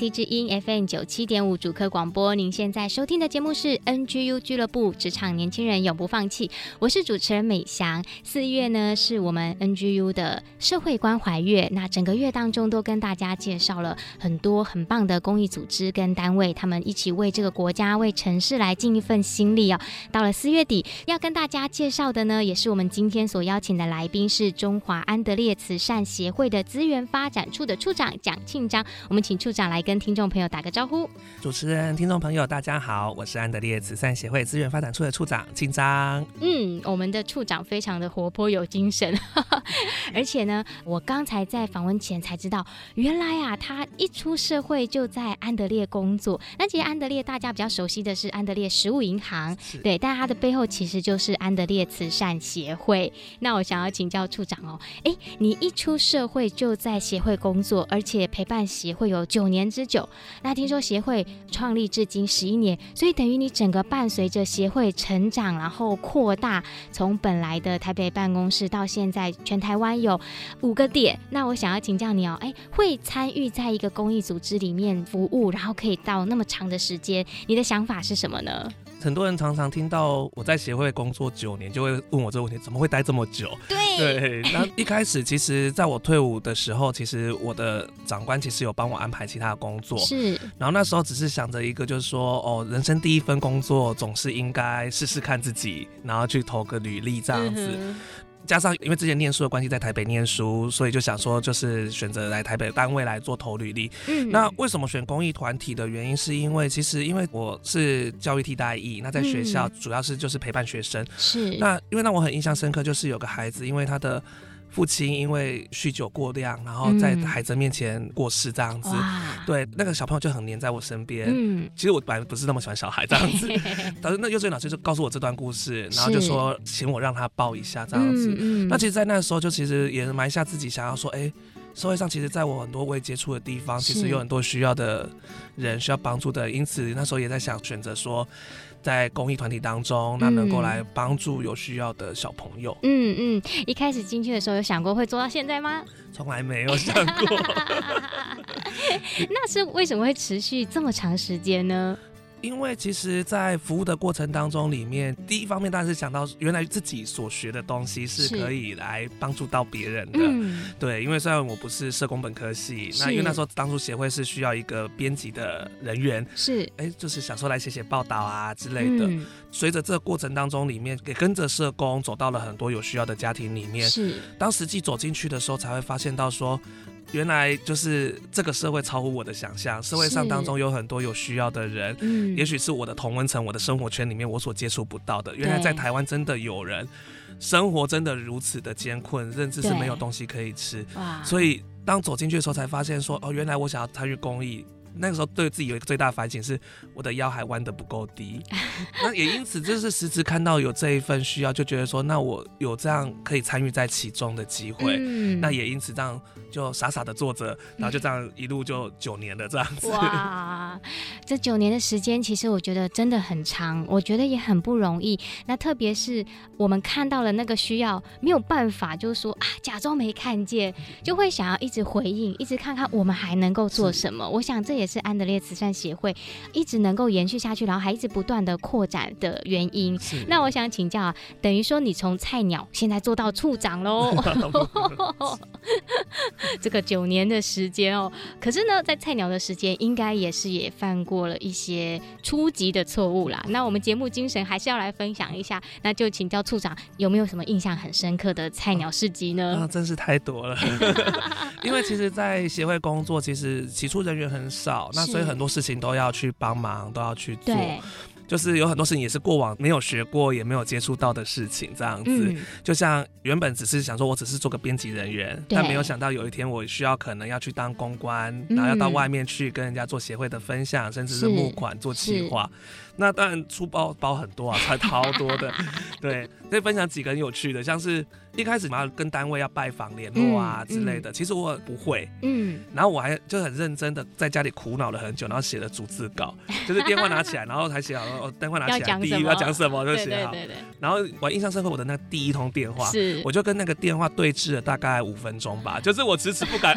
IC 之音 FM 九七点五主客广播，您现在收听的节目是 NGU 俱乐部，职场年轻人永不放弃。我是主持人美翔。四月呢是我们 NGU 的社会关怀月，那整个月当中都跟大家介绍了很多很棒的公益组织跟单位，他们一起为这个国家、为城市来尽一份心力哦。到了四月底，要跟大家介绍的呢，也是我们今天所邀请的来宾，是中华安德烈慈善协会的资源发展处的处长蒋庆章。我们请处长来跟听众朋友打个招呼。主持人、听众朋友，大家好，我是安德烈慈善协会资源发展处的处长金章。嗯，我们的处长非常的活泼有精神，而且呢，我刚才在访问前才知道，原来啊，他一出社会就在安德烈工作。那其实安德烈大家比较熟悉的是安德烈食物银行，对，但他的背后其实就是安德烈慈善协会。那我想要请教处长哦，哎，你一出社会就在协会工作，而且陪伴协会。有九年之久，那听说协会创立至今十一年，所以等于你整个伴随着协会成长，然后扩大，从本来的台北办公室到现在全台湾有五个点。那我想要请教你哦，哎，会参与在一个公益组织里面服务，然后可以到那么长的时间，你的想法是什么呢？很多人常常听到我在协会工作九年，就会问我这个问题：怎么会待这么久？对对。那一开始，其实在我退伍的时候，其实我的长官其实有帮我安排其他的工作。是。然后那时候只是想着一个，就是说，哦，人生第一份工作总是应该试试看自己，然后去投个履历这样子。嗯加上因为之前念书的关系，在台北念书，所以就想说，就是选择来台北单位来做投履历。嗯，那为什么选公益团体的原因，是因为其实因为我是教育替代役，那在学校主要是就是陪伴学生。是。那因为让我很印象深刻，就是有个孩子，因为他的。父亲因为酗酒过量，然后在孩子面前过世这样子，嗯、对那个小朋友就很黏在我身边。嗯，其实我本来不是那么喜欢小孩这样子，但是那幼稚园老师就告诉我这段故事，然后就说请我让他抱一下这样子。那其实，在那个时候就其实也埋下自己想要说，哎，社会上其实在我很多未接触的地方，其实有很多需要的人需要帮助的，因此那时候也在想选择说。在公益团体当中，那能够来帮助有需要的小朋友。嗯嗯，一开始进去的时候有想过会做到现在吗？从来没有想过。那是为什么会持续这么长时间呢？因为其实，在服务的过程当中，里面第一方面当然是想到，原来自己所学的东西是可以来帮助到别人的。嗯、对，因为虽然我不是社工本科系，那因为那时候当初协会是需要一个编辑的人员，是，哎，就是想说来写写报道啊之类的。嗯、随着这个过程当中，里面也跟着社工走到了很多有需要的家庭里面。是，当实际走进去的时候，才会发现到说。原来就是这个社会超乎我的想象，社会上当中有很多有需要的人，嗯，也许是我的同温层、我的生活圈里面我所接触不到的。原来在台湾真的有人生活真的如此的艰困，甚至是没有东西可以吃。所以当走进去的时候，才发现说，哦，原来我想要参与公益。那个时候对自己有一个最大反省，是我的腰还弯得不够低，那也因此就是时时看到有这一份需要，就觉得说，那我有这样可以参与在其中的机会，嗯、那也因此这样就傻傻的坐着，然后就这样一路就九年了这样子。哇，这九年的时间其实我觉得真的很长，我觉得也很不容易。那特别是我们看到了那个需要，没有办法就是说啊，假装没看见，就会想要一直回应，一直看看我们还能够做什么。我想这。也是安德烈慈善协会一直能够延续下去，然后还一直不断的扩展的原因。那我想请教啊，等于说你从菜鸟现在做到处长喽，这个九年的时间哦。可是呢，在菜鸟的时间，应该也是也犯过了一些初级的错误啦。那我们节目精神还是要来分享一下，那就请教处长有没有什么印象很深刻的菜鸟事迹呢？啊，真是太多了。因为其实，在协会工作，其实起初人员很少，那所以很多事情都要去帮忙，都要去做。就是有很多事情也是过往没有学过，也没有接触到的事情，这样子。嗯、就像原本只是想说，我只是做个编辑人员，但没有想到有一天我需要可能要去当公关，然后要到外面去跟人家做协会的分享，嗯、甚至是募款做企划。那当然出包包很多啊，穿 超多的。对，可以分享几个很有趣的，像是一开始嘛，跟单位要拜访联络啊之类的，嗯嗯、其实我不会。嗯。然后我还就很认真的在家里苦恼了很久，然后写了逐字稿，就是电话拿起来，然后才写好，哦，电话拿起来，第一个要讲什么就写好。对对对对。然后我印象深刻，我的那第一通电话，是我就跟那个电话对峙了大概五分钟吧，就是我迟迟不敢，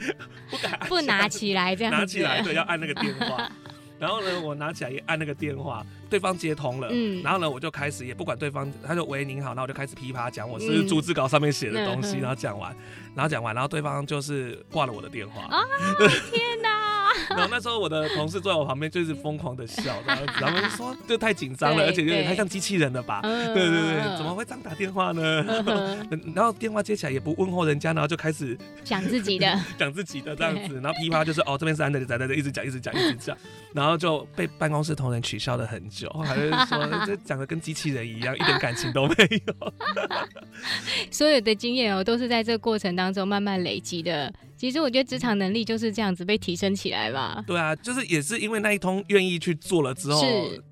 不敢不拿起来这样，拿起来对，要按那个电话。然后呢，我拿起来一按那个电话，对方接通了。嗯。然后呢，我就开始也不管对方，他就喂您好，然后我就开始噼啪讲我是逐字稿上面写的东西，嗯、然后讲完，然后讲完，然后对方就是挂了我的电话。啊！天哪！然后那时候我的同事坐在我旁边，就一直疯狂的笑，然 后然后就说就太紧张了，而且有点太像机器人了吧？对对对，怎么会这样打电话呢？然后电话接起来也不问候人家，然后就开始讲自己的，讲自己的这样子，然后噼啪就是哦，这边是安德烈在在这一直讲一直讲一直讲，然后就被办公室同仁取笑了很久，还是说这讲的跟机器人一样，一点感情都没有。所有的经验哦，都是在这个过程当中慢慢累积的。其实我觉得职场能力就是这样子被提升起来吧。对啊，就是也是因为那一通愿意去做了之后，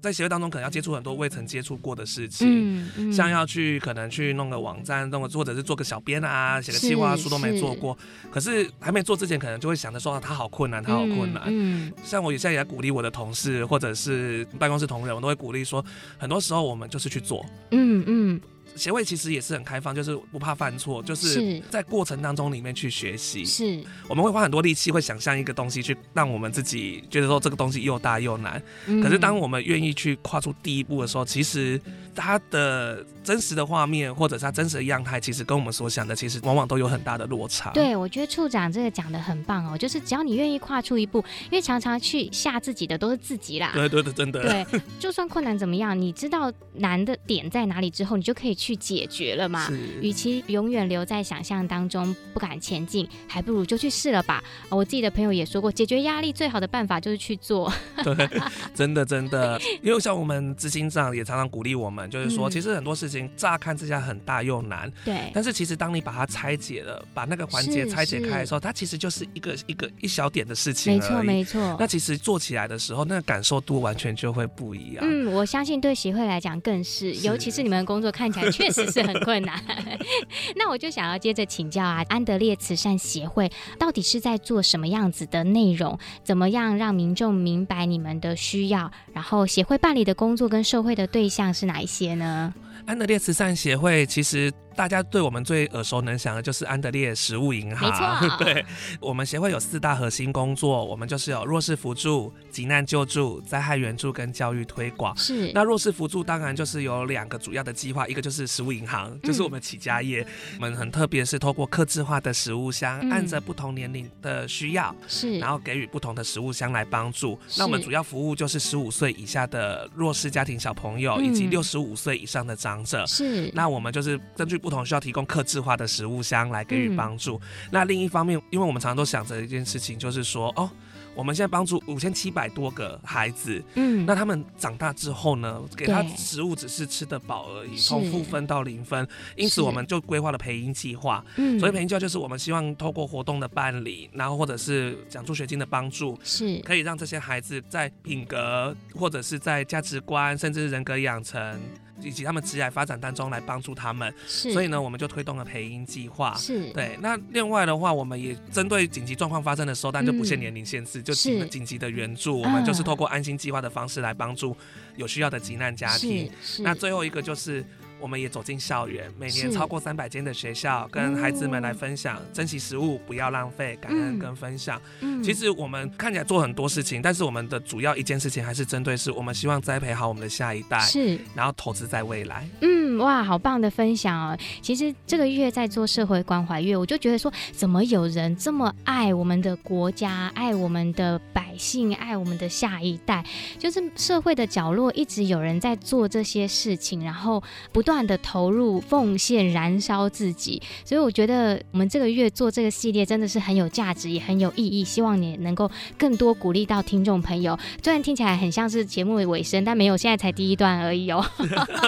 在协会当中可能要接触很多未曾接触过的事情，嗯嗯、像要去可能去弄个网站，弄个或者是做个小编啊，写个计划书都没做过。是可是还没做之前，可能就会想着说他好困难，他好困难。嗯，嗯像我现在也在鼓励我的同事或者是办公室同仁，我都会鼓励说，很多时候我们就是去做。嗯嗯。嗯协会其实也是很开放，就是不怕犯错，就是在过程当中里面去学习。是，我们会花很多力气，会想象一个东西，去让我们自己觉得说这个东西又大又难。嗯、可是当我们愿意去跨出第一步的时候，其实它的真实的画面，或者是它真实的样态，其实跟我们所想的，其实往往都有很大的落差。对，我觉得处长这个讲的很棒哦，就是只要你愿意跨出一步，因为常常去吓自己的都是自己啦。对对对，真的。对，就算困难怎么样，你知道难的点在哪里之后，你就可以去。去解决了嘛？与其永远留在想象当中不敢前进，还不如就去试了吧。我自己的朋友也说过，解决压力最好的办法就是去做。对，真的真的，因为像我们执行长也常常鼓励我们，就是说，其实很多事情乍看之下很大又难，对。但是其实当你把它拆解了，把那个环节拆解开的时候，它其实就是一个一个一小点的事情。没错没错。那其实做起来的时候，那个感受度完全就会不一样。嗯，我相信对协会来讲更是，尤其是你们的工作看起来。确实是很困难，那我就想要接着请教啊，安德烈慈善协会到底是在做什么样子的内容？怎么样让民众明白你们的需要？然后协会办理的工作跟受惠的对象是哪一些呢？安德烈慈善协会其实。大家对我们最耳熟能详的就是安德烈食物银行。没错，对，我们协会有四大核心工作，我们就是有弱势扶助、急难救助、灾害援助跟教育推广。是。那弱势扶助当然就是有两个主要的计划，一个就是食物银行，就是我们起家业。嗯、我们很特别，是透过客制化的食物箱，嗯、按着不同年龄的需要，是，然后给予不同的食物箱来帮助。那我们主要服务就是十五岁以下的弱势家庭小朋友，嗯、以及六十五岁以上的长者。是。那我们就是根据不同需要提供客制化的食物箱来给予帮助。嗯、那另一方面，因为我们常常都想着一件事情，就是说，哦，我们现在帮助五千七百多个孩子，嗯，那他们长大之后呢，给他食物只是吃得饱而已，从负分到零分。因此，我们就规划了培英计划。嗯，所以培英计划就是我们希望透过活动的办理，然后或者是奖助学金的帮助，是可以让这些孩子在品格或者是在价值观，甚至是人格养成。以及他们职业发展当中来帮助他们，是所以呢，我们就推动了培英计划。是，对。那另外的话，我们也针对紧急状况发生的时候，但就不限年龄限制，嗯、就紧紧急的援助，我们就是透过安心计划的方式来帮助有需要的急难家庭。那最后一个就是。我们也走进校园，每年超过三百间的学校，跟孩子们来分享珍惜食物，不要浪费，感恩跟分享。嗯，其实我们看起来做很多事情，但是我们的主要一件事情还是针对是我们希望栽培好我们的下一代，是，然后投资在未来。嗯，哇，好棒的分享哦！其实这个月在做社会关怀月，我就觉得说，怎么有人这么爱我们的国家，爱我们的百姓，爱我们的下一代，就是社会的角落一直有人在做这些事情，然后不断的投入、奉献、燃烧自己。所以我觉得我们这个月做这个系列真的是很有价值，也很有意义。希望你能够更多鼓励到听众朋友。虽然听起来很像是节目的尾声，但没有，现在才第一段而已哦。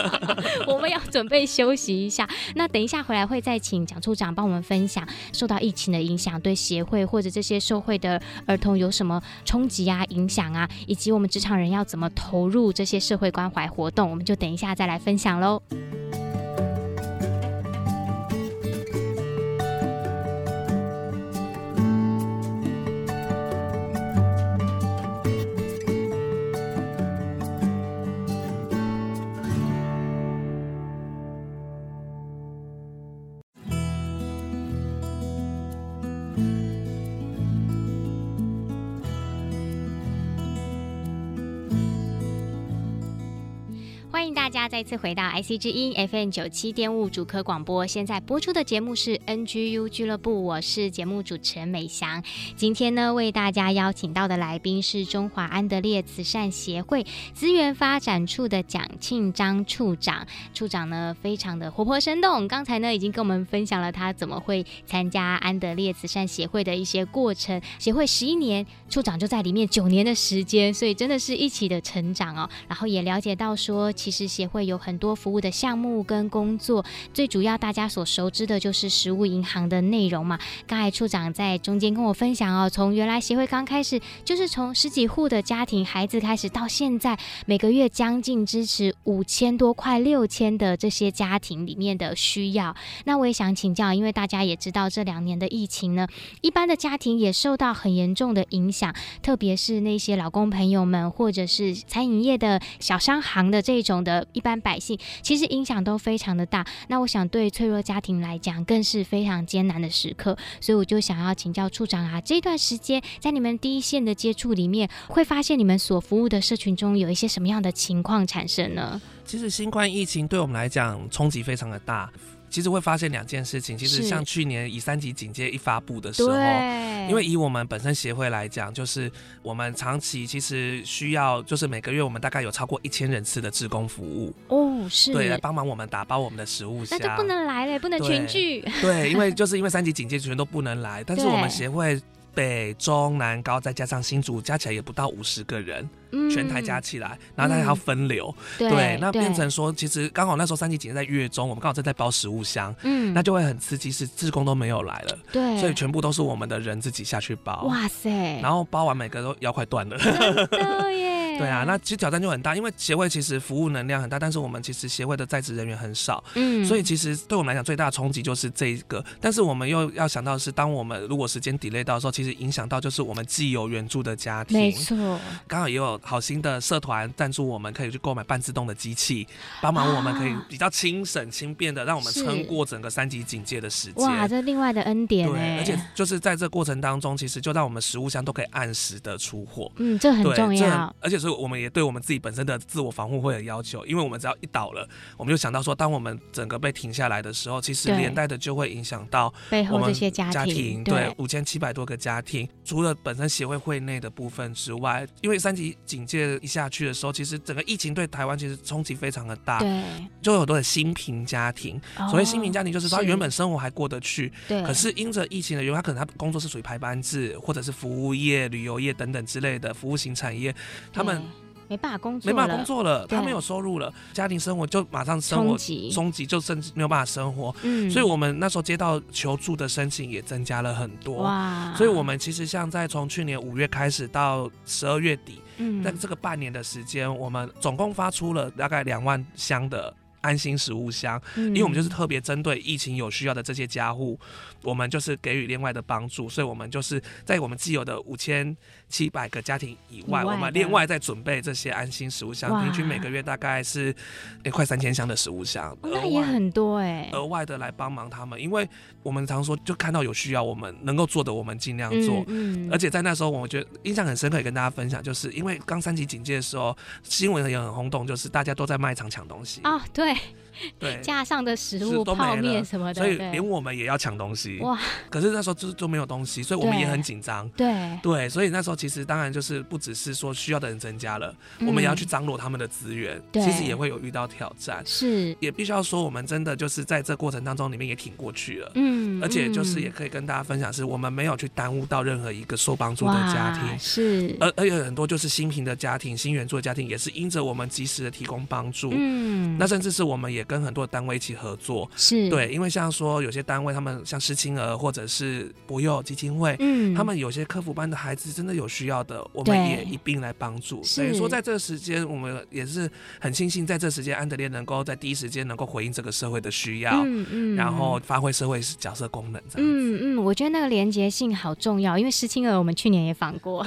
我们要准备休息一下。那等一下回来会再请蒋处长帮我们分享受到疫情的影响，对协会或者这些受惠的儿童有什么冲击啊、影响啊，以及我们职场人要怎么投入这些社会关怀活动，我们就等一下再来分享喽。次回到 IC 之音 FM 九七点五主科广播，现在播出的节目是 NGU 俱乐部，我是节目主持人美翔。今天呢，为大家邀请到的来宾是中华安德烈慈善协会资源发展处的蒋庆章处长。处长呢，非常的活泼生动，刚才呢已经跟我们分享了他怎么会参加安德烈慈善协会的一些过程。协会十一年，处长就在里面九年的时间，所以真的是一起的成长哦。然后也了解到说，其实。协会有很多服务的项目跟工作，最主要大家所熟知的就是食物银行的内容嘛。刚才处长在中间跟我分享哦，从原来协会刚开始就是从十几户的家庭孩子开始，到现在每个月将近支持五千多块六千的这些家庭里面的需要。那我也想请教，因为大家也知道这两年的疫情呢，一般的家庭也受到很严重的影响，特别是那些劳工朋友们或者是餐饮业的小商行的这种的。一般百姓其实影响都非常的大，那我想对脆弱家庭来讲更是非常艰难的时刻，所以我就想要请教处长啊，这段时间在你们第一线的接触里面，会发现你们所服务的社群中有一些什么样的情况产生呢？其实新冠疫情对我们来讲冲击非常的大。其实会发现两件事情，其实像去年以三级警戒一发布的时候，因为以我们本身协会来讲，就是我们长期其实需要，就是每个月我们大概有超过一千人次的志工服务。哦，是。对，来帮忙我们打包我们的食物箱，那就不能来了，不能群聚，对，对，因为 就是因为三级警戒全都不能来，但是我们协会。北中南高再加上新竹，加起来也不到五十个人，嗯，全台加起来，然后大家要分流，嗯、对，对，那变成说，其实刚好那时候三级警戒在月中，我们刚好正在包食物箱，嗯，那就会很刺激，是志工都没有来了，对，所以全部都是我们的人自己下去包，哇塞，然后包完每个都腰快断了，对啊，那其实挑战就很大，因为协会其实服务能量很大，但是我们其实协会的在职人员很少，嗯，所以其实对我们来讲最大的冲击就是这一个。但是我们又要想到的是，当我们如果时间 delay 到的时候，其实影响到就是我们既有援助的家庭，没错，刚好也有好心的社团赞助，我们可以去购买半自动的机器，帮忙我们可以比较轻省轻便的让我们撑过整个三级警戒的时间。哇，这另外的恩典，对，而且就是在这过程当中，其实就让我们食物箱都可以按时的出货，嗯，这很重要，而且是。我们也对我们自己本身的自我防护会有要求，因为我们只要一倒了，我们就想到说，当我们整个被停下来的时候，其实连带的就会影响到我们这些，家庭对五千七百多个家庭。除了本身协会会内的部分之外，因为三级警戒一下去的时候，其实整个疫情对台湾其实冲击非常的大，对，就有很多的新贫家庭。哦、所谓新贫家庭，就是说他原本生活还过得去，对，可是因着疫情的原因，他可能他工作是属于排班制，或者是服务业、旅游业等等之类的服务型产业，他们。没办法工作，没办法工作了，他没有收入了，家庭生活就马上生活冲击，就甚至没有办法生活。嗯，所以我们那时候接到求助的申请也增加了很多。哇，所以我们其实像在从去年五月开始到十二月底，嗯，在这个半年的时间，我们总共发出了大概两万箱的安心食物箱，嗯、因为我们就是特别针对疫情有需要的这些家户，我们就是给予另外的帮助，所以我们就是在我们既有的五千七百个家庭以外，以外我们另外在准备这些安心食物箱，平均每个月大概是诶快三千箱的食物箱，哦、那也很多哎，额外的来帮忙他们，因为我们常说就看到有需要，我们能够做的我们尽量做，嗯，嗯。而且在那时候我觉得印象很深刻，也跟大家分享，就是因为刚三级警戒的时候，新闻也很轰动，就是大家都在卖场抢东西。啊、哦，对。对，架上的食物、泡面什么的，所以连我们也要抢东西。哇！可是那时候就就没有东西，所以我们也很紧张。对对，所以那时候其实当然就是不只是说需要的人增加了，嗯、我们也要去张罗他们的资源。其实也会有遇到挑战。是，也必须要说，我们真的就是在这过程当中里面也挺过去了。嗯，而且就是也可以跟大家分享，是我们没有去耽误到任何一个受帮助的家庭。是，而而且很多就是新贫的家庭、新援助的家庭，也是因着我们及时的提供帮助。嗯，那甚至是我们也跟很多单位。一起合作是对，因为像说有些单位，他们像失亲儿或者是博幼基金会，嗯，他们有些课辅班的孩子真的有需要的，我们也一并来帮助。所以说，在这个时间，我们也是很庆幸，在这时间安德烈能够在第一时间能够回应这个社会的需要，嗯嗯，然后发挥社会角色功能这样。嗯嗯，我觉得那个连结性好重要，因为失亲儿我们去年也访过，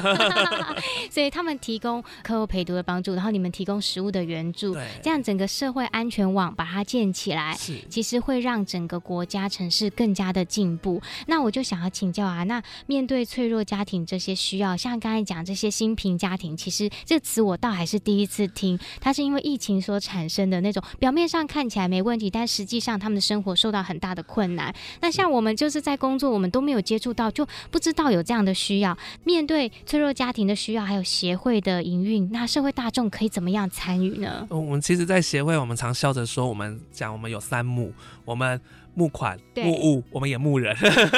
所以他们提供课后陪读的帮助，然后你们提供食物的援助，对，这样整个社会安全网把它建起来。是，其实会让整个国家城市更加的进步。那我就想要请教啊，那面对脆弱家庭这些需要，像刚才讲这些新贫家庭，其实这个词我倒还是第一次听。它是因为疫情所产生的那种表面上看起来没问题，但实际上他们的生活受到很大的困难。那像我们就是在工作，我们都没有接触到，就不知道有这样的需要。面对脆弱家庭的需要，还有协会的营运，那社会大众可以怎么样参与呢？我们其实，在协会，我们常笑着说，我们我们讲我们。有三幕，我们。募款、募物，我们也募人，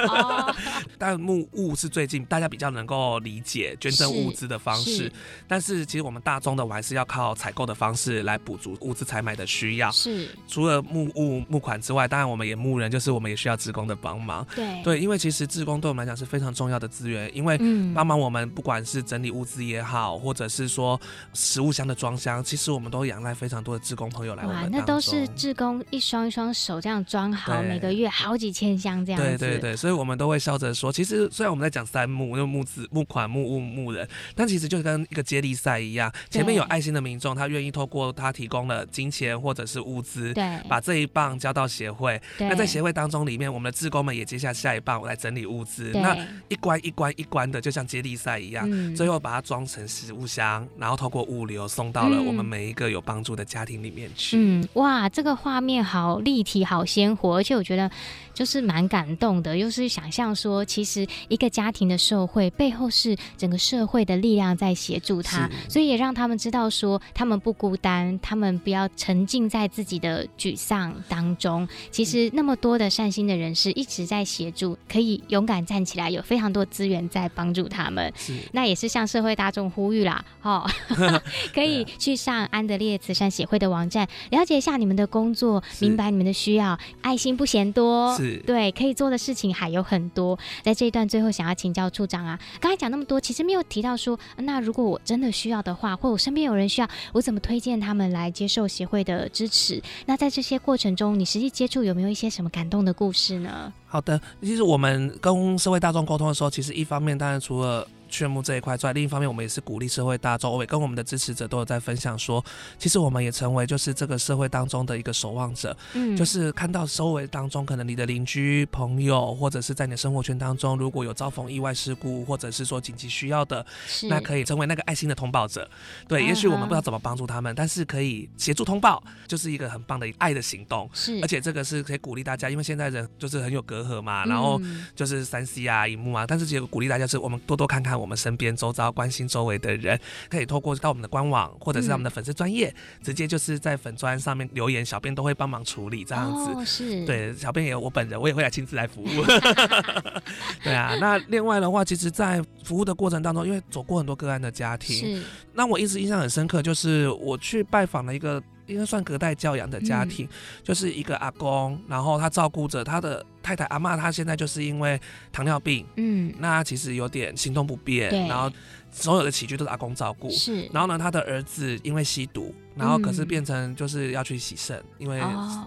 哦、但募物是最近大家比较能够理解捐赠物资的方式。是，但是其实我们大宗的，我还是要靠采购的方式来补足物资采买的需要。是，除了募物、募款之外，当然我们也募人，就是我们也需要职工的帮忙。对对，因为其实志工对我们来讲是非常重要的资源，因为帮忙我们不管是整理物资也好，或者是说食物箱的装箱，其实我们都仰赖非常多的职工朋友来我们。哇，那都是志工一双一双手这样装好。每个月好几千箱这样子，对对对，所以我们都会笑着说，其实虽然我们在讲三募，就募资、募款、募物、募人，但其实就跟一个接力赛一样，前面有爱心的民众，他愿意透过他提供了金钱或者是物资，对，把这一棒交到协会。那在协会当中里面，我们的志工们也接下下一棒来整理物资，那一关一关一关的，就像接力赛一样，嗯、最后把它装成食物箱，然后透过物流送到了我们每一个有帮助的家庭里面去。嗯，哇，这个画面好立体，好鲜活，而且我觉得。就是蛮感动的，又是想象说，其实一个家庭的受惠背后是整个社会的力量在协助他，所以也让他们知道说，他们不孤单，他们不要沉浸在自己的沮丧当中。其实那么多的善心的人士一直在协助，可以勇敢站起来，有非常多资源在帮助他们。是，那也是向社会大众呼吁啦，哦 可以去上安德烈慈善协会的网站，了解一下你们的工作，明白你们的需要，爱心不嫌多。是对，可以做的事情还有很多。在这一段最后，想要请教处长啊，刚才讲那么多，其实没有提到说，那如果我真的需要的话，或我身边有人需要，我怎么推荐他们来接受协会的支持？那在这些过程中，你实际接触有没有一些什么感动的故事呢？好的，其实我们跟社会大众沟通的时候，其实一方面当然除了。劝募这一块之外，另一方面，我们也是鼓励社会大众，我也跟我们的支持者都有在分享说，其实我们也成为就是这个社会当中的一个守望者，嗯，就是看到周围当中可能你的邻居朋友，或者是在你的生活圈当中，如果有遭逢意外事故，或者是说紧急需要的，是那可以成为那个爱心的通报者。对，也许我们不知道怎么帮助他们，但是可以协助通报，就是一个很棒的爱的行动。是，而且这个是可以鼓励大家，因为现在人就是很有隔阂嘛，然后就是三 C 啊、荧幕啊，但是结果鼓励大家是我们多多看看。我们身边周遭关心周围的人，可以透过到我们的官网，或者是我们的粉丝专业，直接就是在粉砖上面留言，小编都会帮忙处理这样子。哦、是，对，小编也有我本人，我也会来亲自来服务。对啊，那另外的话，其实，在服务的过程当中，因为走过很多个案的家庭，是，那我一直印象很深刻，就是我去拜访了一个应该算隔代教养的家庭，嗯、就是一个阿公，然后他照顾着他的。太太阿妈，她现在就是因为糖尿病，嗯，那其实有点行动不便，然后所有的起居都是阿公照顾，是。然后呢，他的儿子因为吸毒，然后可是变成就是要去洗肾，嗯、因为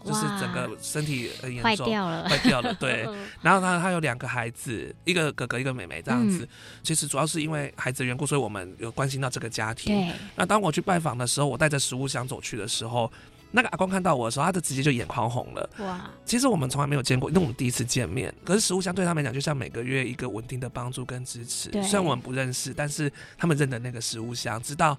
就是整个身体很严重，坏掉了，坏掉了，对。然后他他有两个孩子，一个哥哥一个妹妹这样子。嗯、其实主要是因为孩子的缘故，所以我们有关心到这个家庭。对。那当我去拜访的时候，我带着食物箱走去的时候。那个阿公看到我的时候，他就直接就眼眶红了。哇！其实我们从来没有见过，因为我们第一次见面。可是食物箱对他们来讲，就像每个月一个稳定的帮助跟支持。对虽然我们不认识，但是他们认得那个食物箱，知道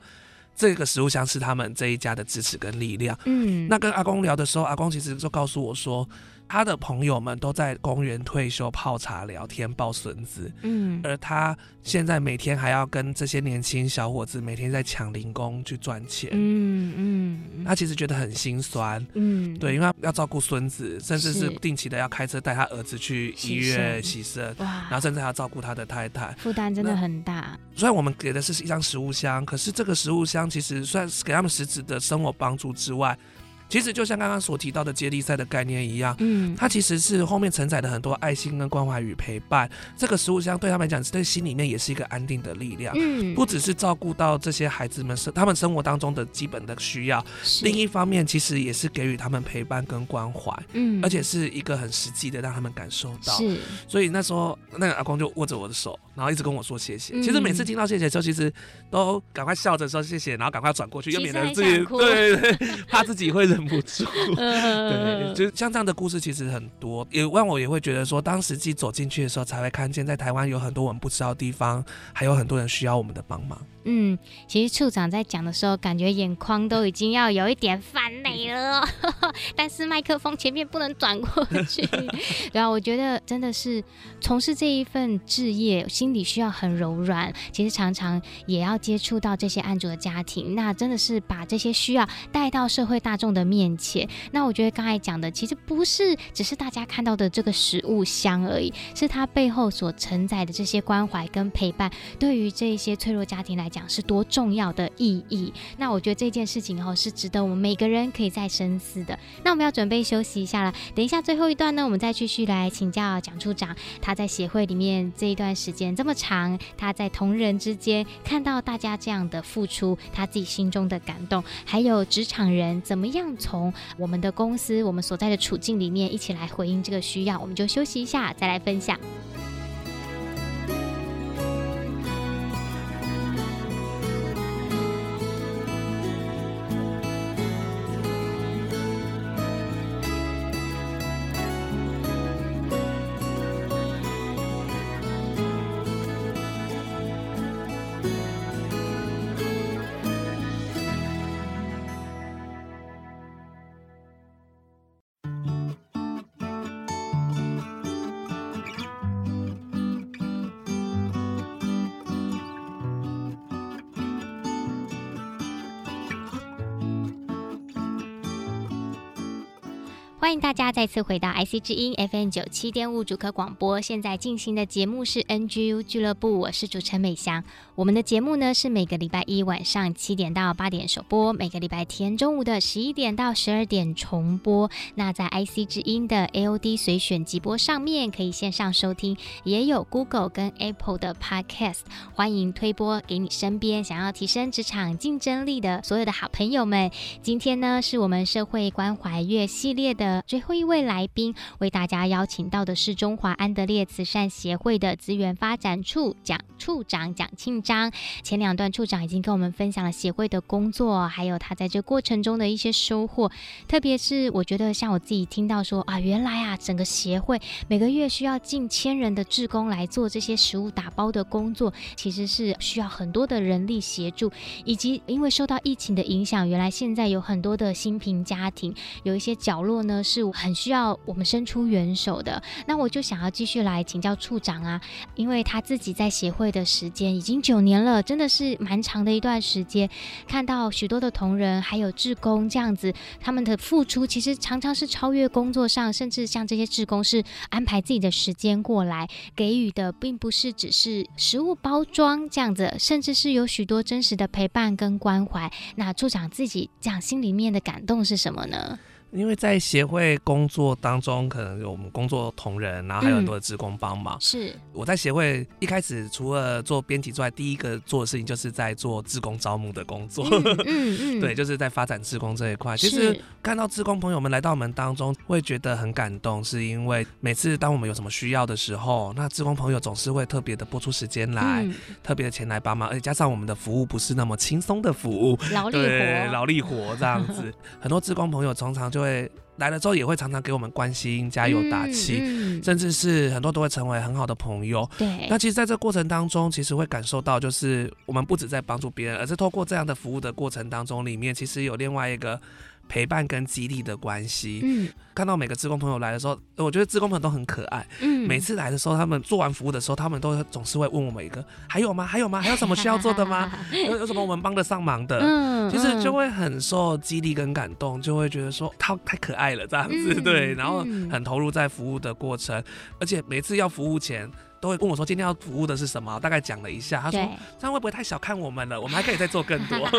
这个食物箱是他们这一家的支持跟力量。嗯。那跟阿公聊的时候，阿公其实就告诉我说。他的朋友们都在公园退休泡茶聊天抱孙子，嗯，而他现在每天还要跟这些年轻小伙子每天在抢零工去赚钱，嗯嗯，他其实觉得很心酸，嗯，对，因为他要照顾孙子，甚至是定期的要开车带他儿子去医院洗肾，哇，然后甚至还要照顾他的太太，负担真的很大。虽然我们给的是一张食物箱，可是这个食物箱其实算是给他们实质的生活帮助之外。其实就像刚刚所提到的接力赛的概念一样，嗯，它其实是后面承载的很多爱心跟关怀与陪伴。这个食物箱对他们来讲，对心里面也是一个安定的力量，嗯，不只是照顾到这些孩子们生他们生活当中的基本的需要，另一方面其实也是给予他们陪伴跟关怀，嗯，而且是一个很实际的让他们感受到。是，所以那时候那个阿公就握着我的手，然后一直跟我说谢谢。嗯，其实每次听到谢谢的时候，其实都赶快笑着说谢谢，然后赶快转过去，又免得自己对对，怕自己会。忍不住，对，就像这样的故事其实很多，也让我也会觉得说，当实际走进去的时候，才会看见在台湾有很多我们不知道的地方，还有很多人需要我们的帮忙。嗯，其实处长在讲的时候，感觉眼眶都已经要有一点泛泪了，但是麦克风前面不能转过去。对啊，我觉得真的是从事这一份置业，心里需要很柔软。其实常常也要接触到这些案主的家庭，那真的是把这些需要带到社会大众的面前。那我觉得刚才讲的，其实不是只是大家看到的这个食物箱而已，是它背后所承载的这些关怀跟陪伴，对于这一些脆弱家庭来讲。讲是多重要的意义，那我觉得这件事情哦是值得我们每个人可以再深思的。那我们要准备休息一下了，等一下最后一段呢，我们再继续来请教蒋处长，他在协会里面这一段时间这么长，他在同仁之间看到大家这样的付出，他自己心中的感动，还有职场人怎么样从我们的公司我们所在的处境里面一起来回应这个需要，我们就休息一下再来分享。欢迎大家再次回到 IC 之音 FM 九七点五主客广播。现在进行的节目是 NGU 俱乐部，我是主持人美香。我们的节目呢是每个礼拜一晚上七点到八点首播，每个礼拜天中午的十一点到十二点重播。那在 IC 之音的 AOD 随选集播上面可以线上收听，也有 Google 跟 Apple 的 Podcast。欢迎推播给你身边想要提升职场竞争力的所有的好朋友们。今天呢是我们社会关怀月系列的。最后一位来宾为大家邀请到的是中华安德烈慈善协会的资源发展处蒋处长蒋庆章。前两段处长已经跟我们分享了协会的工作，还有他在这过程中的一些收获。特别是我觉得，像我自己听到说啊，原来啊，整个协会每个月需要近千人的志工来做这些食物打包的工作，其实是需要很多的人力协助，以及因为受到疫情的影响，原来现在有很多的新贫家庭，有一些角落呢。是很需要我们伸出援手的，那我就想要继续来请教处长啊，因为他自己在协会的时间已经九年了，真的是蛮长的一段时间。看到许多的同仁还有志工这样子，他们的付出其实常常是超越工作上，甚至像这些志工是安排自己的时间过来给予的，并不是只是食物包装这样子，甚至是有许多真实的陪伴跟关怀。那处长自己讲心里面的感动是什么呢？因为在协会工作当中，可能有我们工作同仁，然后还有很多的职工帮忙。嗯、是。我在协会一开始除了做编辑之外，第一个做的事情就是在做职工招募的工作。嗯 嗯，嗯。对，就是在发展职工这一块。其实看到职工朋友们来到我们当中，会觉得很感动，是因为每次当我们有什么需要的时候，那职工朋友总是会特别的拨出时间来，嗯、特别的前来帮忙，而且加上我们的服务不是那么轻松的服务，劳力活，劳力活这样子，很多职工朋友常常就会。来了之后也会常常给我们关心、加油打气，嗯嗯、甚至是很多都会成为很好的朋友。对，那其实在这过程当中，其实会感受到，就是我们不止在帮助别人，而是透过这样的服务的过程当中，里面其实有另外一个。陪伴跟激励的关系，嗯，看到每个职工朋友来的时候，我觉得职工朋友都很可爱，嗯，每次来的时候，他们做完服务的时候，他们都总是会问我们一个，还有吗？还有吗？还有什么需要做的吗？有有什么我们帮得上忙的？嗯，其实就会很受激励跟感动，就会觉得说他太可爱了这样子，嗯、对，然后很投入在服务的过程，而且每次要服务前。都会问我说：“今天要服务的是什么？”大概讲了一下，他说：“对这样会不会太小看我们了？我们还可以再做更多。”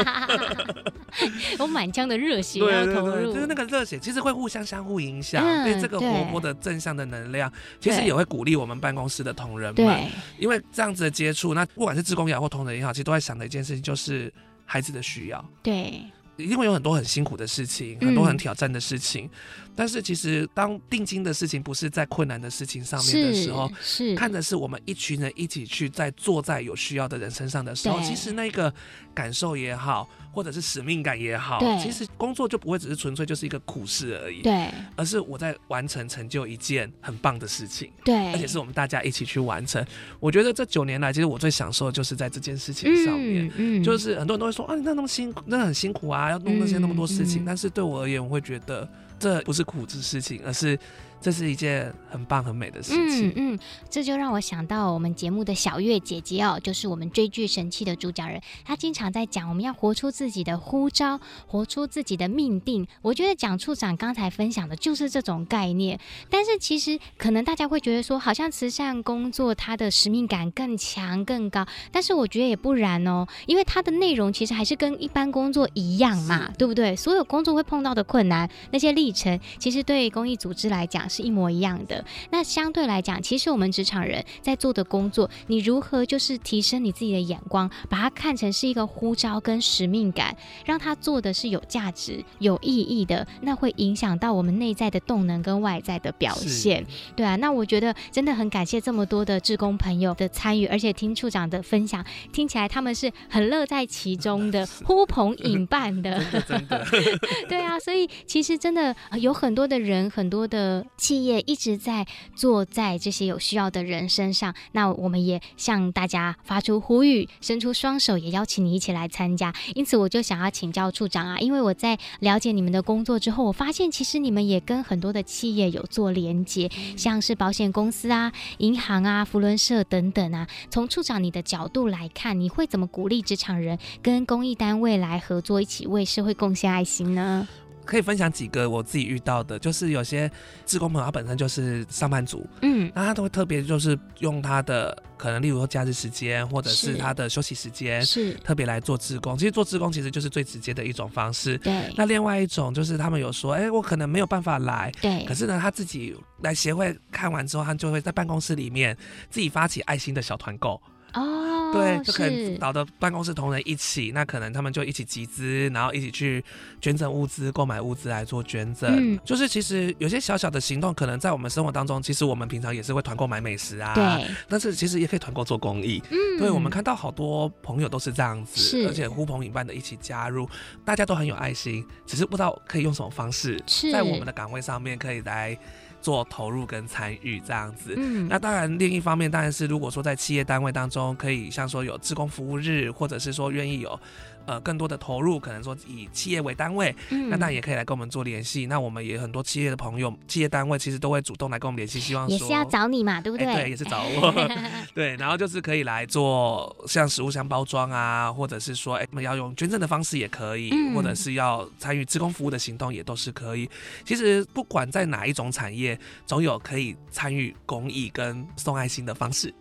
我满腔的热血要投入，对对对，就是那个热血，其实会互相相互影响。嗯、对这个活泼的正向的能量，其实也会鼓励我们办公室的同仁们。因为这样子的接触，那不管是志工也好或同仁也好，其实都在想的一件事情，就是孩子的需要。对，一定会有很多很辛苦的事情，很多很挑战的事情。嗯但是其实，当定金的事情不是在困难的事情上面的时候，是，是。看的是我们一群人一起去在做在有需要的人身上的时候，其实那个感受也好，或者是使命感也好，对其实工作就不会只是纯粹就是一个苦事而已，对，而是我在完成成就一件很棒的事情，对，而且是我们大家一起去完成。我觉得这九年来，其实我最享受的就是在这件事情上面，嗯，嗯就是很多人都会说啊，你那那么辛苦，那很辛苦啊，要弄那些那么多事情，但是对我而言，我会觉得。这不是苦之事情，而是。这是一件很棒很美的事情。嗯嗯，这就让我想到我们节目的小月姐姐哦，就是我们追剧神器的主讲人，她经常在讲我们要活出自己的呼召，活出自己的命定。我觉得蒋处长刚才分享的就是这种概念。但是其实可能大家会觉得说，好像慈善工作它的使命感更强更高，但是我觉得也不然哦，因为它的内容其实还是跟一般工作一样嘛，对不对？所有工作会碰到的困难，那些历程，其实对公益组织来讲。是一模一样的。那相对来讲，其实我们职场人在做的工作，你如何就是提升你自己的眼光，把它看成是一个呼召跟使命感，让他做的是有价值、有意义的，那会影响到我们内在的动能跟外在的表现。对啊，那我觉得真的很感谢这么多的志工朋友的参与，而且听处长的分享，听起来他们是很乐在其中的，呼朋引伴的。真的，真的 对啊，所以其实真的有很多的人，很多的。企业一直在做在这些有需要的人身上，那我们也向大家发出呼吁，伸出双手，也邀请你一起来参加。因此，我就想要请教处长啊，因为我在了解你们的工作之后，我发现其实你们也跟很多的企业有做连接，像是保险公司啊、银行啊、福伦社等等啊。从处长你的角度来看，你会怎么鼓励职场人跟公益单位来合作，一起为社会贡献爱心呢？可以分享几个我自己遇到的，就是有些志工朋友他本身就是上班族，嗯，那他都会特别就是用他的可能，例如说假日时间或者是他的休息时间，是特别来做志工。其实做志工其实就是最直接的一种方式。对。那另外一种就是他们有说，哎、欸，我可能没有办法来，对。可是呢，他自己来协会看完之后，他就会在办公室里面自己发起爱心的小团购。哦，对，就可能找的办公室同仁一起，那可能他们就一起集资，然后一起去捐赠物资、购买物资来做捐赠。嗯，就是其实有些小小的行动，可能在我们生活当中，其实我们平常也是会团购买美食啊。对。但是其实也可以团购做公益。嗯。对，我们看到好多朋友都是这样子，而且呼朋引伴的一起加入，大家都很有爱心，只是不知道可以用什么方式，在我们的岗位上面可以来。做投入跟参与这样子，嗯，那当然另一方面当然是如果说在企业单位当中，可以像说有职工服务日，或者是说愿意有。呃，更多的投入，可能说以企业为单位，嗯、那当然也可以来跟我们做联系。那我们也很多企业的朋友、企业单位其实都会主动来跟我们联系，希望说也是要找你嘛，对不对？欸、对，也是找我。对，然后就是可以来做像食物箱包装啊，或者是说，哎、欸，我们要用捐赠的方式也可以，嗯、或者是要参与职工服务的行动也都是可以。其实不管在哪一种产业，总有可以参与公益跟送爱心的方式。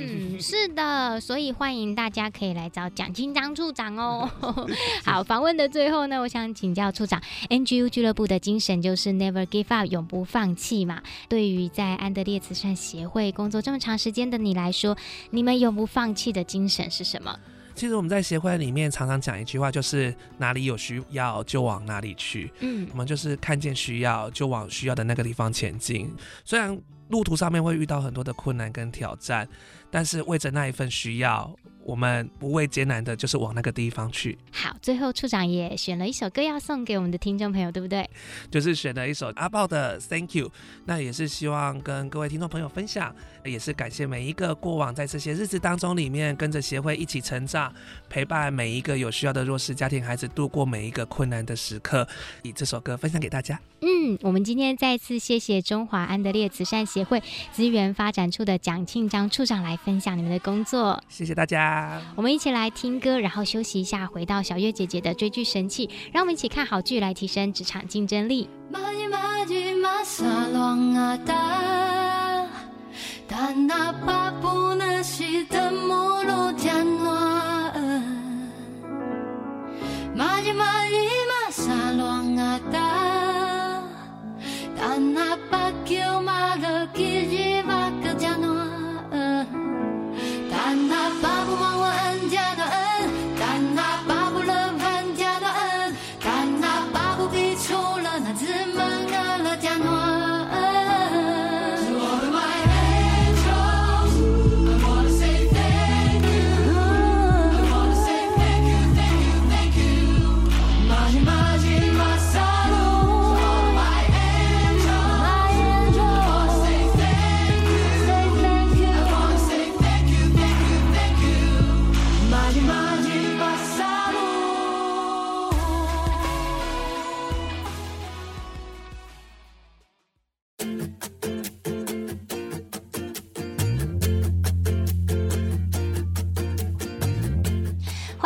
嗯。嗯，是的，所以欢迎大家可以来找蒋金章处长哦。好，访问的最后呢，我想请教处长，NGU 俱乐部的精神就是 Never Give Up，永不放弃嘛。对于在安德烈慈善协会工作这么长时间的你来说，你们永不放弃的精神是什么？其实我们在协会里面常常讲一句话，就是哪里有需要就往哪里去。嗯，我们就是看见需要就往需要的那个地方前进。虽然路途上面会遇到很多的困难跟挑战，但是为着那一份需要。我们不畏艰难的，就是往那个地方去。好，最后处长也选了一首歌要送给我们的听众朋友，对不对？就是选了一首阿豹的《Thank You》，那也是希望跟各位听众朋友分享，也是感谢每一个过往在这些日子当中里面跟着协会一起成长，陪伴每一个有需要的弱势家庭孩子度过每一个困难的时刻。以这首歌分享给大家。嗯，我们今天再次谢谢中华安德烈慈善协会资源发展处的蒋庆章处长来分享你们的工作。谢谢大家。我们一起来听歌，然后休息一下，回到小月姐姐的追剧神器，让我们一起看好剧来提升职场竞争力。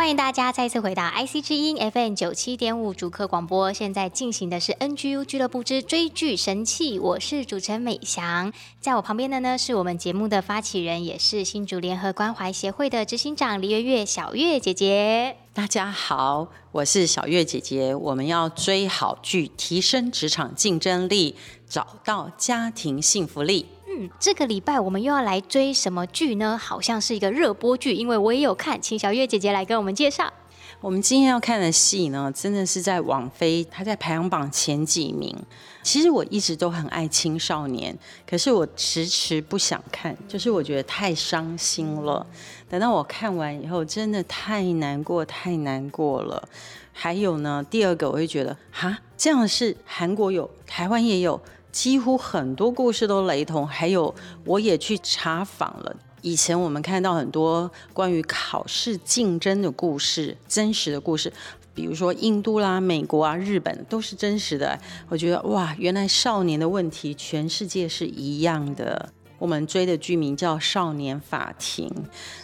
欢迎大家再次回到 IC 之音 FM 九七点五主客广播，现在进行的是 NGU 俱乐部之追剧神器，我是主持人美翔，在我旁边的呢是我们节目的发起人，也是新竹联合关怀协会的执行长李月月小月姐姐。大家好，我是小月姐姐，我们要追好剧，提升职场竞争力，找到家庭幸福力。嗯，这个礼拜我们又要来追什么剧呢？好像是一个热播剧，因为我也有看，请小月姐姐来跟我们介绍。我们今天要看的戏呢，真的是在网飞，它在排行榜前几名。其实我一直都很爱青少年，可是我迟迟不想看，就是我觉得太伤心了。等到我看完以后，真的太难过，太难过了。还有呢，第二个我会觉得，哈，这样的事韩国有，台湾也有。几乎很多故事都雷同，还有我也去查访了。以前我们看到很多关于考试竞争的故事，真实的故事，比如说印度啦、美国啊、日本都是真实的。我觉得哇，原来少年的问题全世界是一样的。我们追的剧名叫《少年法庭》，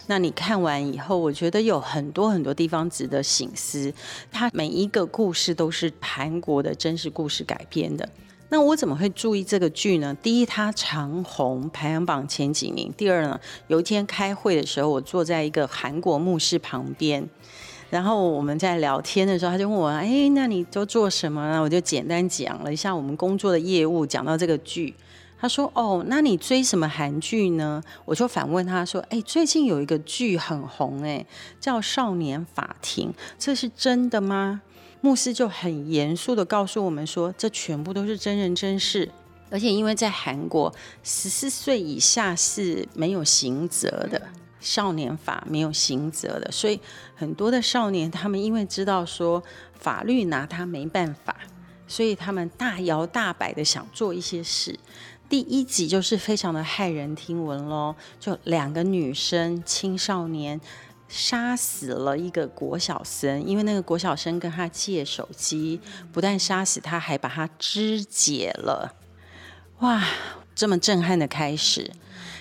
那你看完以后，我觉得有很多很多地方值得醒思。它每一个故事都是韩国的真实故事改编的。那我怎么会注意这个剧呢？第一，它长红，排行榜前几名。第二呢，有一天开会的时候，我坐在一个韩国牧师旁边，然后我们在聊天的时候，他就问我：“哎，那你都做什么呢？”我就简单讲了一下我们工作的业务，讲到这个剧。他说：“哦，那你追什么韩剧呢？”我就反问他说：“哎，最近有一个剧很红，哎，叫《少年法庭》，这是真的吗？”牧师就很严肃地告诉我们说：“这全部都是真人真事，而且因为在韩国，十四岁以下是没有刑责的，少年法没有刑责的，所以很多的少年他们因为知道说法律拿他没办法，所以他们大摇大摆的想做一些事。第一集就是非常的骇人听闻喽，就两个女生青少年。”杀死了一个国小生，因为那个国小生跟他借手机，不但杀死他，还把他肢解了。哇，这么震撼的开始！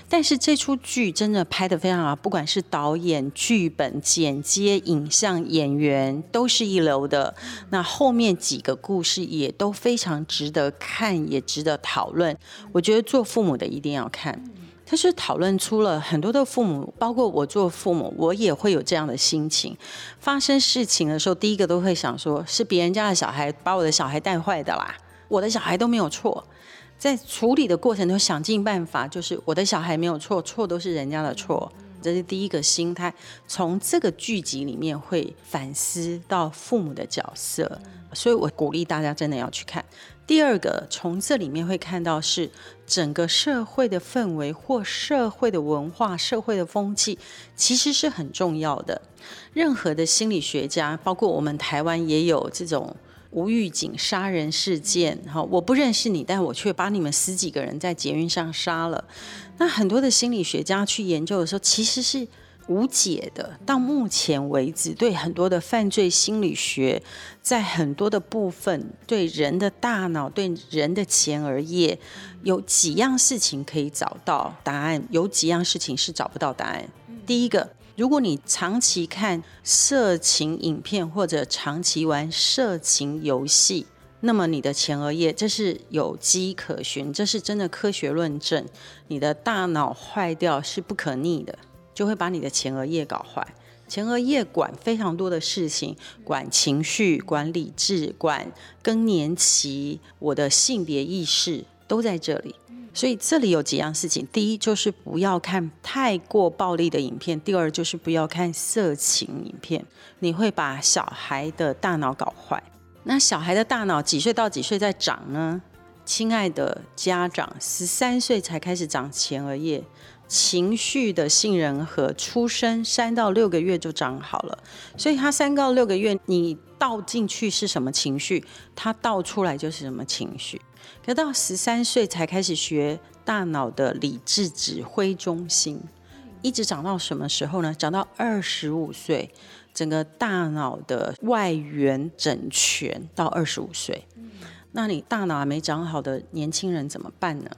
但是这出剧真的拍得非常好，不管是导演、剧本、剪接、影像、演员，都是一流的。那后面几个故事也都非常值得看，也值得讨论。我觉得做父母的一定要看。他是讨论出了很多的父母，包括我做父母，我也会有这样的心情。发生事情的时候，第一个都会想说，是别人家的小孩把我的小孩带坏的啦，我的小孩都没有错。在处理的过程中，想尽办法，就是我的小孩没有错，错都是人家的错。这是第一个心态。从这个剧集里面会反思到父母的角色，所以我鼓励大家真的要去看。第二个，从这里面会看到是整个社会的氛围或社会的文化、社会的风气，其实是很重要的。任何的心理学家，包括我们台湾也有这种无预警杀人事件。哈，我不认识你，但我却把你们十几个人在捷运上杀了。那很多的心理学家去研究的时候，其实是。无解的。到目前为止，对很多的犯罪心理学，在很多的部分，对人的大脑、对人的前额叶，有几样事情可以找到答案，有几样事情是找不到答案。第一个，如果你长期看色情影片或者长期玩色情游戏，那么你的前额叶，这是有迹可循，这是真的科学论证，你的大脑坏掉是不可逆的。就会把你的前额叶搞坏。前额叶管非常多的事情，管情绪、管理智、管更年期，我的性别意识都在这里。所以这里有几样事情：第一，就是不要看太过暴力的影片；第二，就是不要看色情影片，你会把小孩的大脑搞坏。那小孩的大脑几岁到几岁在长呢？亲爱的家长，十三岁才开始长前额叶。情绪的杏仁核出生三到六个月就长好了，所以他三到六个月你倒进去是什么情绪，他倒出来就是什么情绪。可到十三岁才开始学大脑的理智指挥中心，一直长到什么时候呢？长到二十五岁，整个大脑的外缘整全到二十五岁。那你大脑还没长好的年轻人怎么办呢？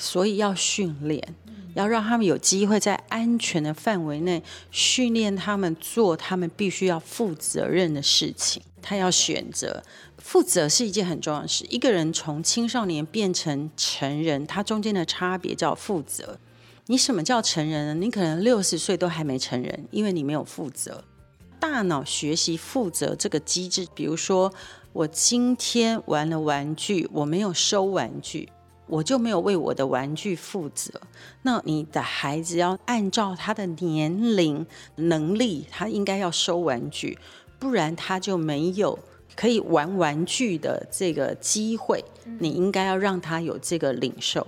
所以要训练。要让他们有机会在安全的范围内训练他们做他们必须要负责任的事情。他要选择负责是一件很重要的事。一个人从青少年变成成人，他中间的差别叫负责。你什么叫成人呢？你可能六十岁都还没成人，因为你没有负责。大脑学习负责这个机制，比如说我今天玩了玩具，我没有收玩具。我就没有为我的玩具负责。那你的孩子要按照他的年龄、能力，他应该要收玩具，不然他就没有可以玩玩具的这个机会。你应该要让他有这个领受，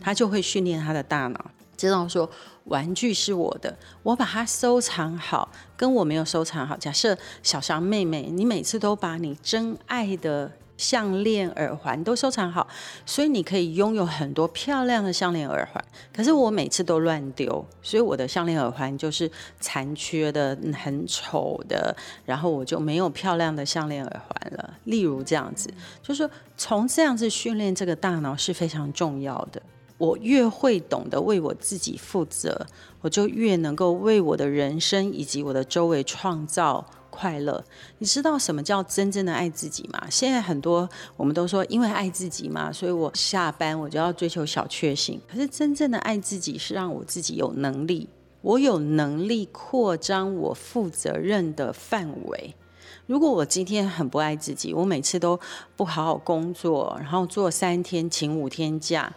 他就会训练他的大脑，知道说玩具是我的，我把它收藏好，跟我没有收藏好。假设小翔妹妹，你每次都把你真爱的。项链、耳环都收藏好，所以你可以拥有很多漂亮的项链、耳环。可是我每次都乱丢，所以我的项链、耳环就是残缺的、很丑的，然后我就没有漂亮的项链、耳环了。例如这样子，就是说从这样子训练这个大脑是非常重要的。我越会懂得为我自己负责，我就越能够为我的人生以及我的周围创造。快乐，你知道什么叫真正的爱自己吗？现在很多我们都说，因为爱自己嘛，所以我下班我就要追求小确幸。可是真正的爱自己是让我自己有能力，我有能力扩张我负责任的范围。如果我今天很不爱自己，我每次都不好好工作，然后做三天请五天假。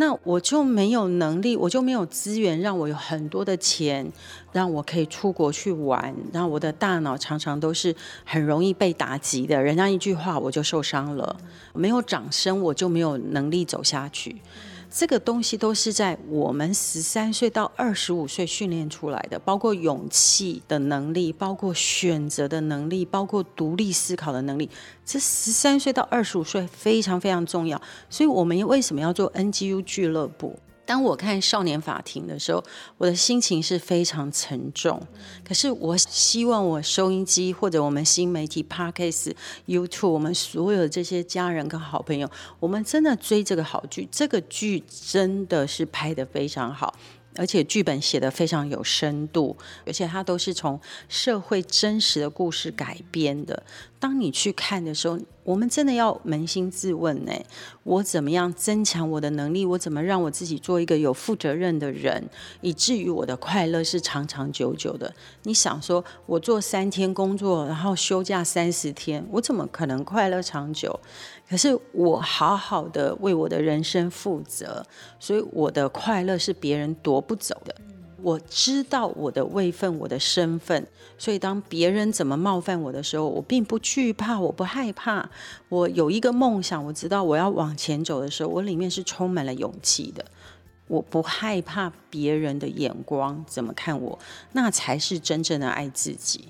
那我就没有能力，我就没有资源，让我有很多的钱，让我可以出国去玩。然后我的大脑常常都是很容易被打击的，人家一句话我就受伤了，没有掌声我就没有能力走下去。这个东西都是在我们十三岁到二十五岁训练出来的，包括勇气的能力，包括选择的能力，包括独立思考的能力。这十三岁到二十五岁非常非常重要。所以，我们为什么要做 NGU 俱乐部？当我看少年法庭的时候，我的心情是非常沉重。可是我希望我收音机或者我们新媒体 Podcast、YouTube，我们所有这些家人跟好朋友，我们真的追这个好剧。这个剧真的是拍得非常好，而且剧本写得非常有深度，而且它都是从社会真实的故事改编的。当你去看的时候，我们真的要扪心自问呢：我怎么样增强我的能力？我怎么让我自己做一个有负责任的人，以至于我的快乐是长长久久的？你想说，我做三天工作，然后休假三十天，我怎么可能快乐长久？可是我好好的为我的人生负责，所以我的快乐是别人夺不走的。我知道我的位分，我的身份，所以当别人怎么冒犯我的时候，我并不惧怕，我不害怕。我有一个梦想，我知道我要往前走的时候，我里面是充满了勇气的。我不害怕别人的眼光怎么看我，那才是真正的爱自己。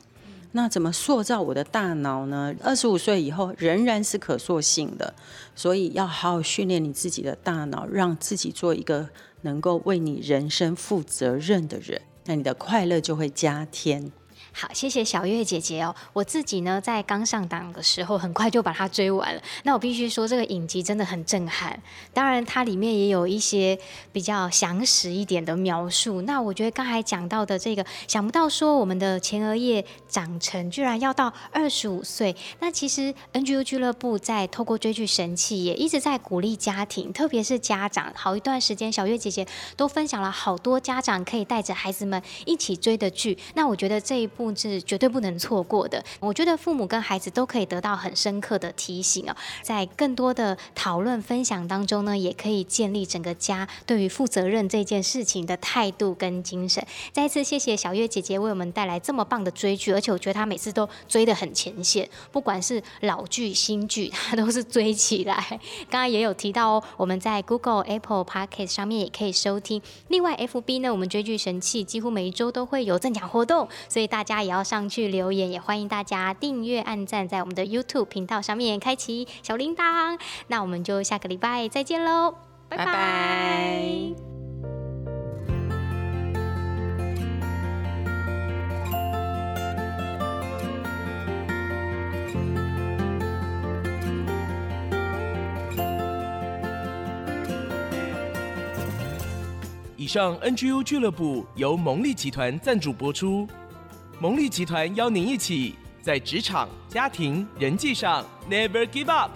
那怎么塑造我的大脑呢？二十五岁以后仍然是可塑性的，所以要好好训练你自己的大脑，让自己做一个。能够为你人生负责任的人，那你的快乐就会加添。好，谢谢小月姐姐哦。我自己呢，在刚上档的时候，很快就把它追完了。那我必须说，这个影集真的很震撼。当然，它里面也有一些比较详实一点的描述。那我觉得刚才讲到的这个，想不到说我们的前额叶长成居然要到二十五岁。那其实 NGU 俱乐部在透过追剧神器，也一直在鼓励家庭，特别是家长。好一段时间，小月姐姐都分享了好多家长可以带着孩子们一起追的剧。那我觉得这一部。是绝对不能错过的。我觉得父母跟孩子都可以得到很深刻的提醒哦，在更多的讨论分享当中呢，也可以建立整个家对于负责任这件事情的态度跟精神。再次谢谢小月姐姐为我们带来这么棒的追剧，而且我觉得她每次都追得很前线，不管是老剧新剧，她都是追起来。刚刚也有提到哦，我们在 Google、Apple Podcast 上面也可以收听。另外，FB 呢，我们追剧神器几乎每一周都会有赠奖活动，所以大家。也要上去留言，也欢迎大家订阅、按赞，在我们的 YouTube 频道上面开启小铃铛。那我们就下个礼拜再见喽，拜拜。拜拜。以上 NGU 俱乐部由蒙利集团赞助播出。蒙利集团邀您一起在职场、家庭、人际上 Never Give Up。